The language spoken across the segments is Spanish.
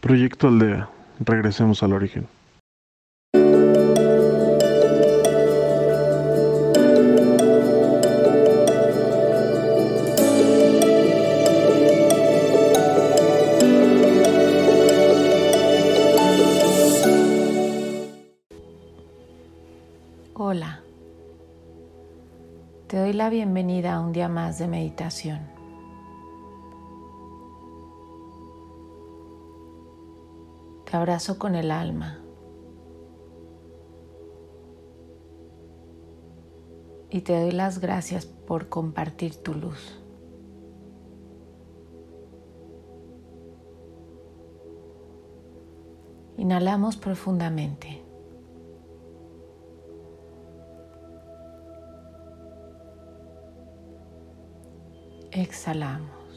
Proyecto Aldea. Regresemos al origen. Hola, te doy la bienvenida a un día más de meditación. Te abrazo con el alma y te doy las gracias por compartir tu luz. Inhalamos profundamente. Exhalamos.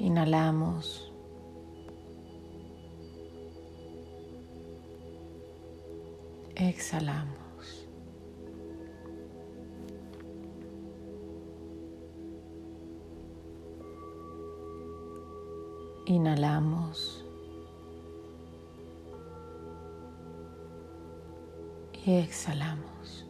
Inhalamos. Exhalamos. Inhalamos. Y exhalamos.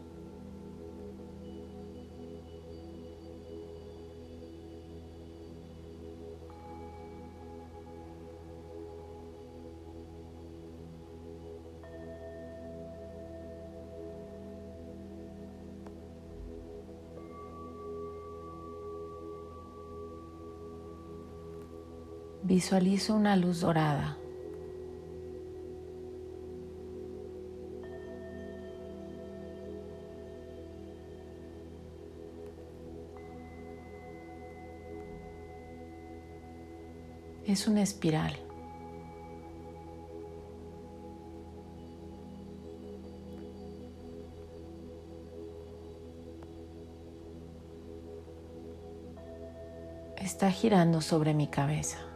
Visualizo una luz dorada. Es una espiral. Está girando sobre mi cabeza.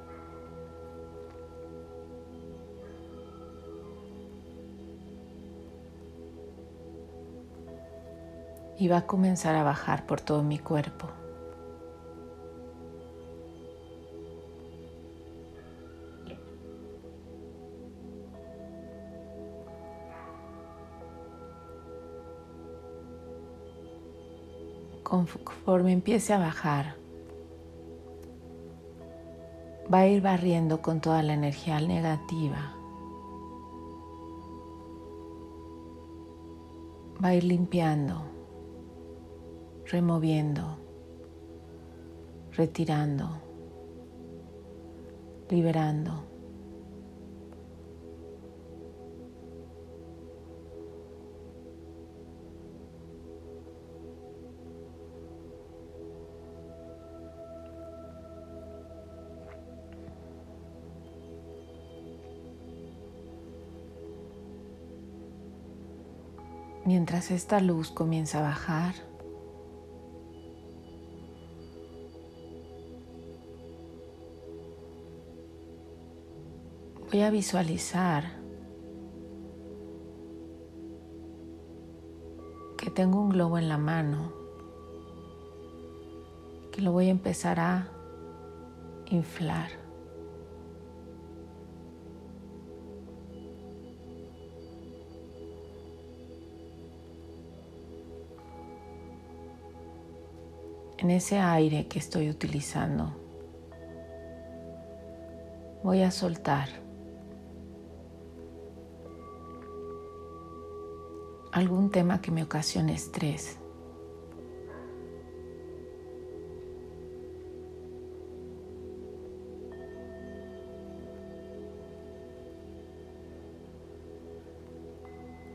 Y va a comenzar a bajar por todo mi cuerpo. Conforme empiece a bajar, va a ir barriendo con toda la energía negativa. Va a ir limpiando removiendo, retirando, liberando. Mientras esta luz comienza a bajar, voy a visualizar que tengo un globo en la mano, que lo voy a empezar a inflar. En ese aire que estoy utilizando, voy a soltar algún tema que me ocasione estrés.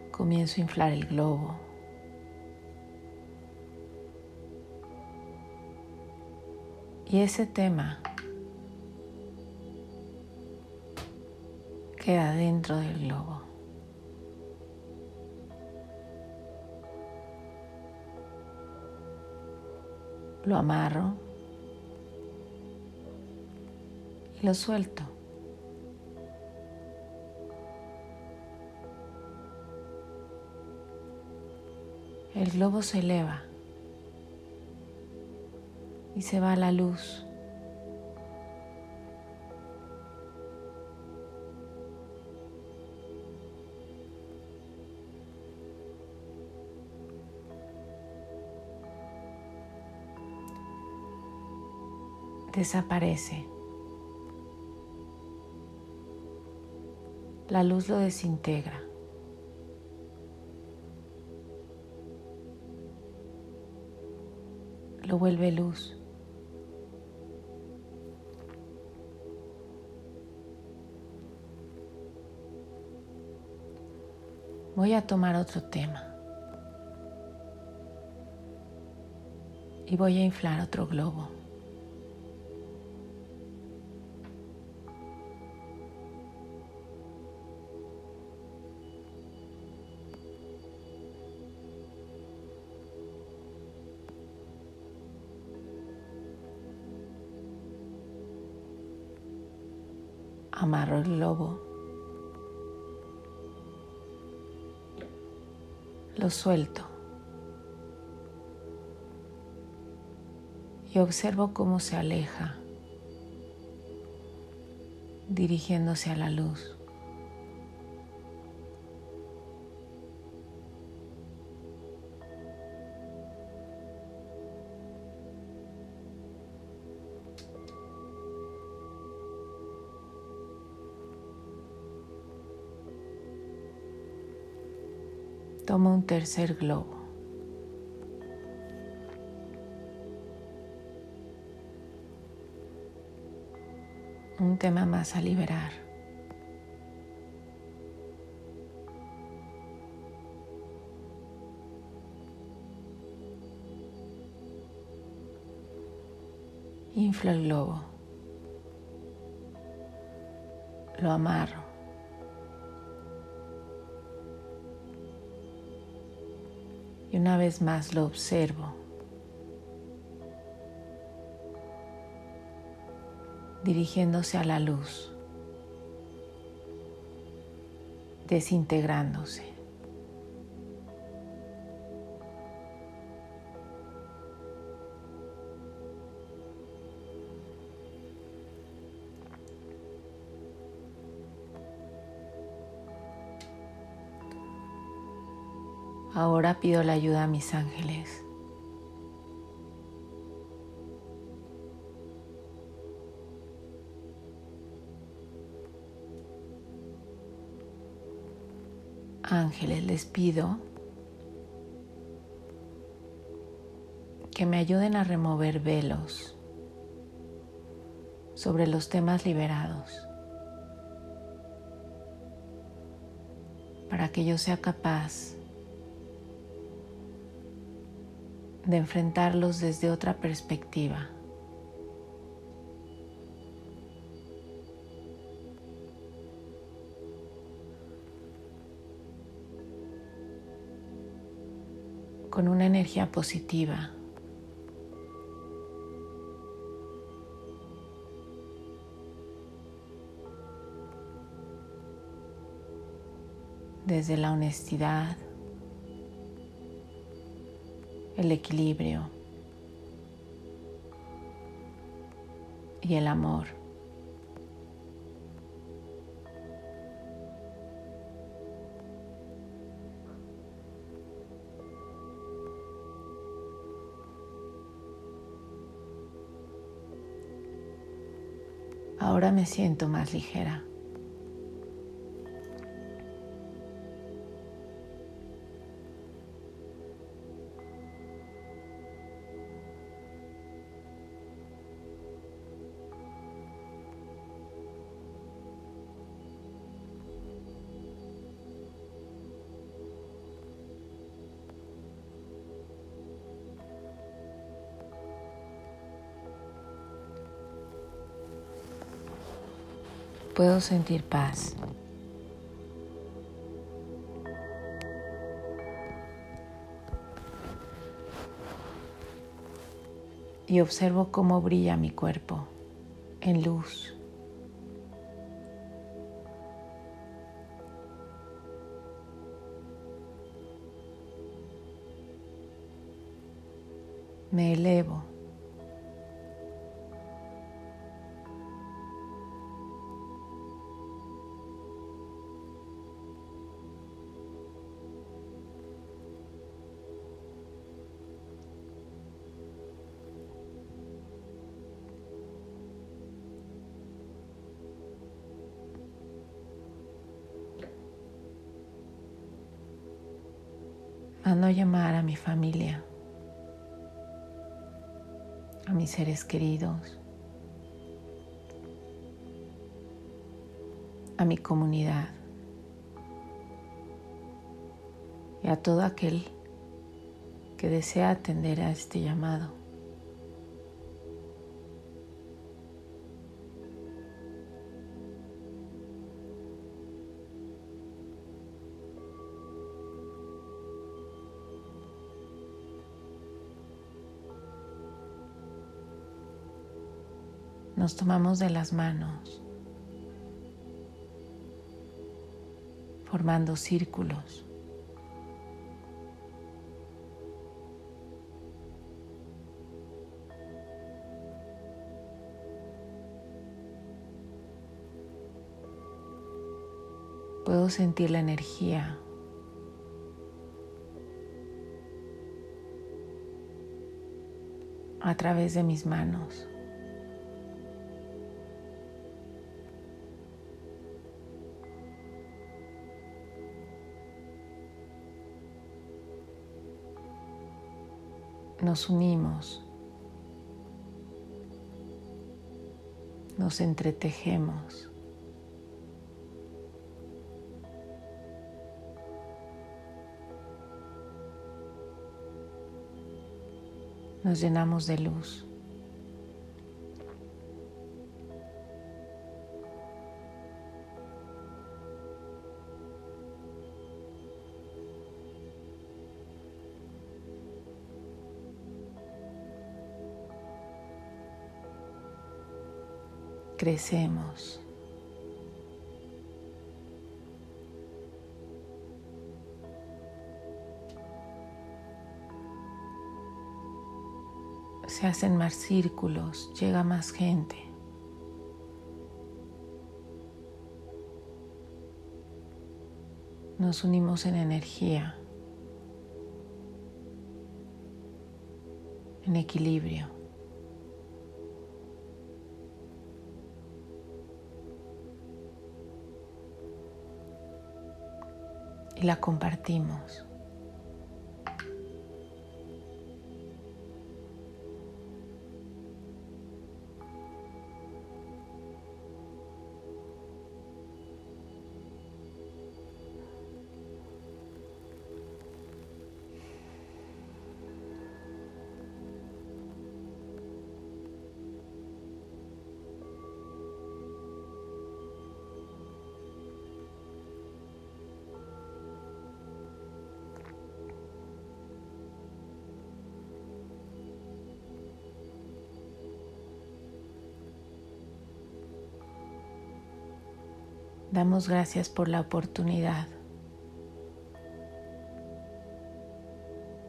Comienzo a inflar el globo. Y ese tema queda dentro del globo. Lo amarro y lo suelto. El globo se eleva y se va la luz. Desaparece. La luz lo desintegra. Lo vuelve luz. Voy a tomar otro tema. Y voy a inflar otro globo. Amarro el globo. Lo suelto. Y observo cómo se aleja, dirigiéndose a la luz. Toma un tercer globo. Un tema más a liberar. Inflo el globo. Lo amarro. Y una vez más lo observo. dirigiéndose a la luz, desintegrándose. Ahora pido la ayuda a mis ángeles. Ángeles, les pido que me ayuden a remover velos sobre los temas liberados para que yo sea capaz de enfrentarlos desde otra perspectiva. con una energía positiva. Desde la honestidad, el equilibrio y el amor. Ahora me siento más ligera. Puedo sentir paz. Y observo cómo brilla mi cuerpo en luz. Me elevo A llamar a mi familia, a mis seres queridos, a mi comunidad y a todo aquel que desea atender a este llamado. Nos tomamos de las manos, formando círculos. Puedo sentir la energía a través de mis manos. Nos unimos, nos entretejemos. nos llenamos de luz. Crecemos. se hacen más círculos, llega más gente. Nos unimos en energía, en equilibrio. Y la compartimos. Damos gracias por la oportunidad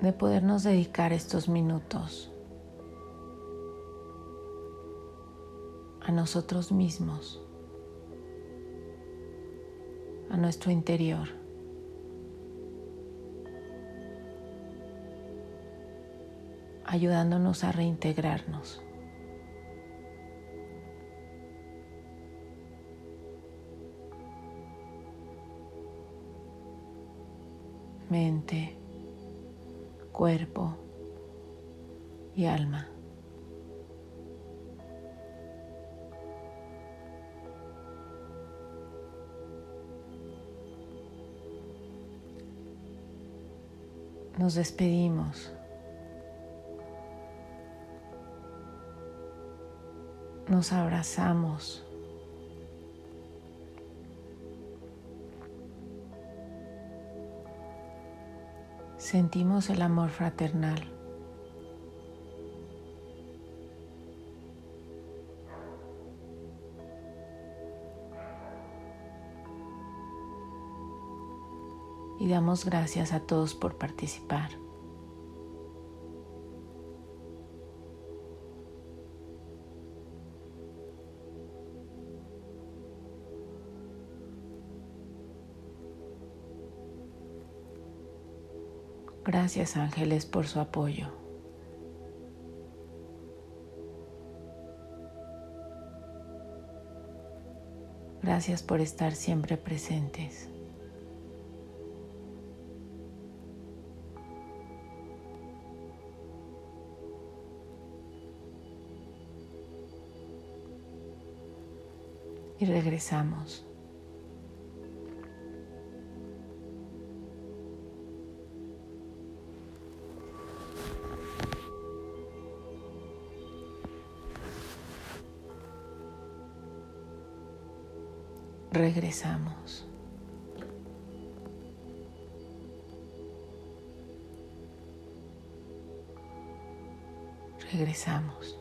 de podernos dedicar estos minutos a nosotros mismos, a nuestro interior. ayudándonos a reintegrarnos. Mente, cuerpo y alma. Nos despedimos. Nos abrazamos. Sentimos el amor fraternal. Y damos gracias a todos por participar. Gracias ángeles por su apoyo. Gracias por estar siempre presentes. Y regresamos. Regresamos. Regresamos.